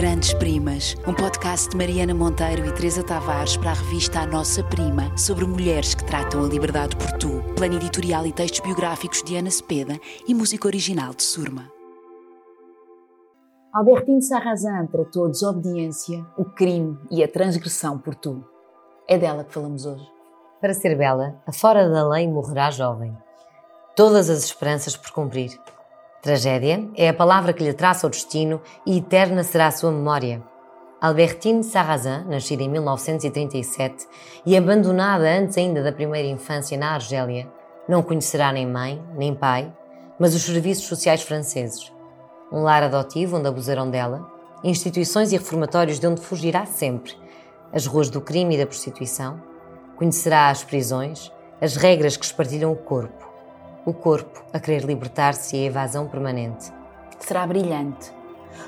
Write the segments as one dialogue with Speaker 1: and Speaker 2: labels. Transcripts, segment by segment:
Speaker 1: Grandes Primas, um podcast de Mariana Monteiro e Teresa Tavares para a revista A Nossa Prima, sobre mulheres que tratam a liberdade por tu. Plano editorial e textos biográficos de Ana Cepeda e música original de Surma.
Speaker 2: Albertine Sarrazin tratou a desobediência, o crime e a transgressão por tu. É dela que falamos hoje.
Speaker 3: Para ser bela, a fora da lei morrerá jovem. Todas as esperanças por cumprir. Tragédia é a palavra que lhe traça o destino e eterna será a sua memória. Albertine Sarrazin, nascida em 1937 e abandonada antes ainda da primeira infância na Argélia, não conhecerá nem mãe, nem pai, mas os serviços sociais franceses. Um lar adotivo onde abusarão dela, instituições e reformatórios de onde fugirá sempre, as ruas do crime e da prostituição, conhecerá as prisões, as regras que espartilham o corpo, o corpo a querer libertar-se e a evasão permanente.
Speaker 2: Será brilhante.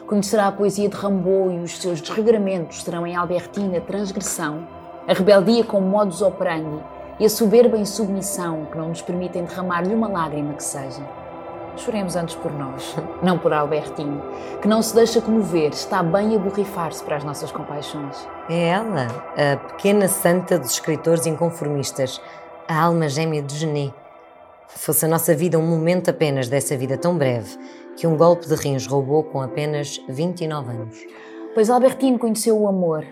Speaker 2: Conhecerá a poesia de Rimbaud e os seus desregramentos serão em Albertina a transgressão, a rebeldia com modus operandi e a soberba insubmissão que não nos permitem derramar-lhe uma lágrima que seja. Choremos antes por nós, não por Albertine, que não se deixa comover, está bem a borrifar-se para as nossas compaixões.
Speaker 3: É ela, a pequena santa dos escritores inconformistas, a alma gêmea de Genet, Fosse a nossa vida um momento apenas dessa vida tão breve que um golpe de rins roubou com apenas 29 anos.
Speaker 2: Pois Albertino conheceu o amor,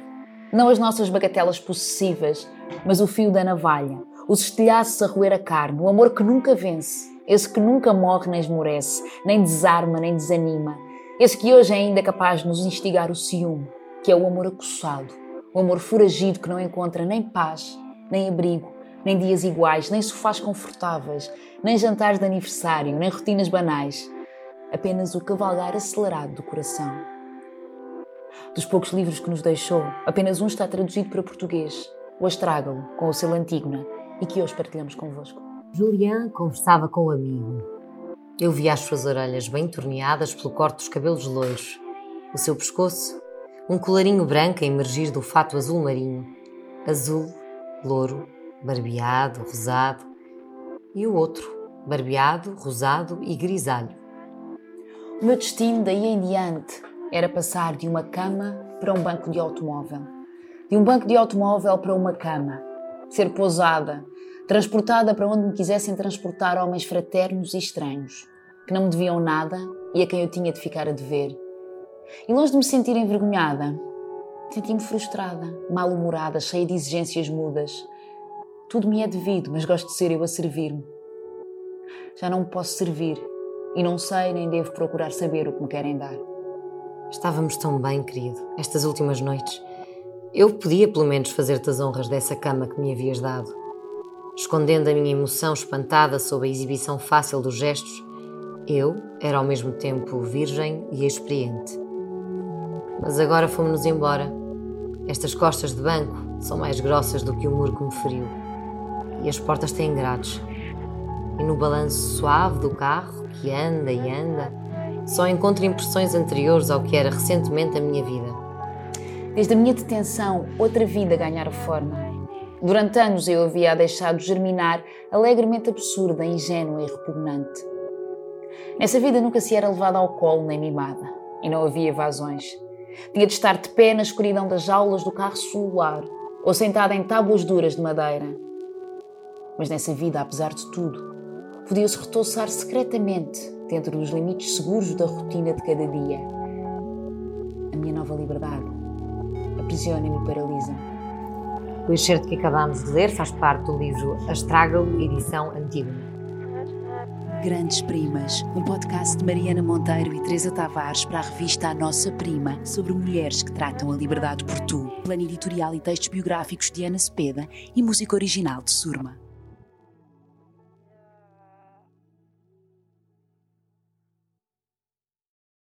Speaker 2: não as nossas bagatelas possessivas, mas o fio da navalha, os estilhaços a roer a carne, o amor que nunca vence, esse que nunca morre nem esmorece, nem desarma nem desanima, esse que hoje é ainda capaz de nos instigar o ciúme, que é o amor acossado, o amor foragido que não encontra nem paz, nem abrigo, nem dias iguais, nem sofás confortáveis, nem jantares de aniversário, nem rotinas banais. Apenas o cavalgar acelerado do coração. Dos poucos livros que nos deixou, apenas um está traduzido para português, o Astrágalo, com o selo Antígona, e que hoje partilhamos convosco.
Speaker 3: Julian conversava com o amigo. Eu via as suas orelhas bem torneadas pelo corte dos cabelos loiros, o seu pescoço, um colarinho branco a emergir do fato azul marinho, azul, louro, barbeado, rosado, e o outro, barbeado, rosado e grisalho.
Speaker 2: O meu destino daí em diante era passar de uma cama para um banco de automóvel, de um banco de automóvel para uma cama, ser pousada, transportada para onde me quisessem transportar homens fraternos e estranhos, que não me deviam nada e a quem eu tinha de ficar a dever. E longe de me sentir envergonhada, senti-me frustrada, mal-humorada, cheia de exigências mudas, tudo me é devido, mas gosto de ser eu a servir-me. Já não me posso servir e não sei nem devo procurar saber o que me querem dar.
Speaker 3: Estávamos tão bem, querido, estas últimas noites. Eu podia pelo menos fazer-te as honras dessa cama que me havias dado. Escondendo a minha emoção espantada sob a exibição fácil dos gestos, eu era ao mesmo tempo virgem e experiente. Mas agora fomos-nos embora. Estas costas de banco são mais grossas do que o muro que me feriu e as portas têm grades. E no balanço suave do carro, que anda e anda, só encontro impressões anteriores ao que era recentemente a minha vida.
Speaker 2: Desde a minha detenção, outra vida ganhara forma. Durante anos eu havia deixado germinar alegremente absurda, ingênua e repugnante. Nessa vida nunca se era levada ao colo nem mimada, e não havia evasões. Tinha de estar de pé na escuridão das jaulas do carro celular, ou sentada em tábuas duras de madeira, mas nessa vida, apesar de tudo, podia-se retoçar secretamente dentro dos limites seguros da rotina de cada dia. A minha nova liberdade aprisiona-me e paralisa.
Speaker 3: O excerto que acabámos de ler faz parte do livro Astrágalo, edição antiga.
Speaker 1: Grandes Primas, um podcast de Mariana Monteiro e Teresa Tavares para a revista A Nossa Prima, sobre mulheres que tratam a liberdade por tu. Plano editorial e textos biográficos de Ana Cepeda e música original de Surma.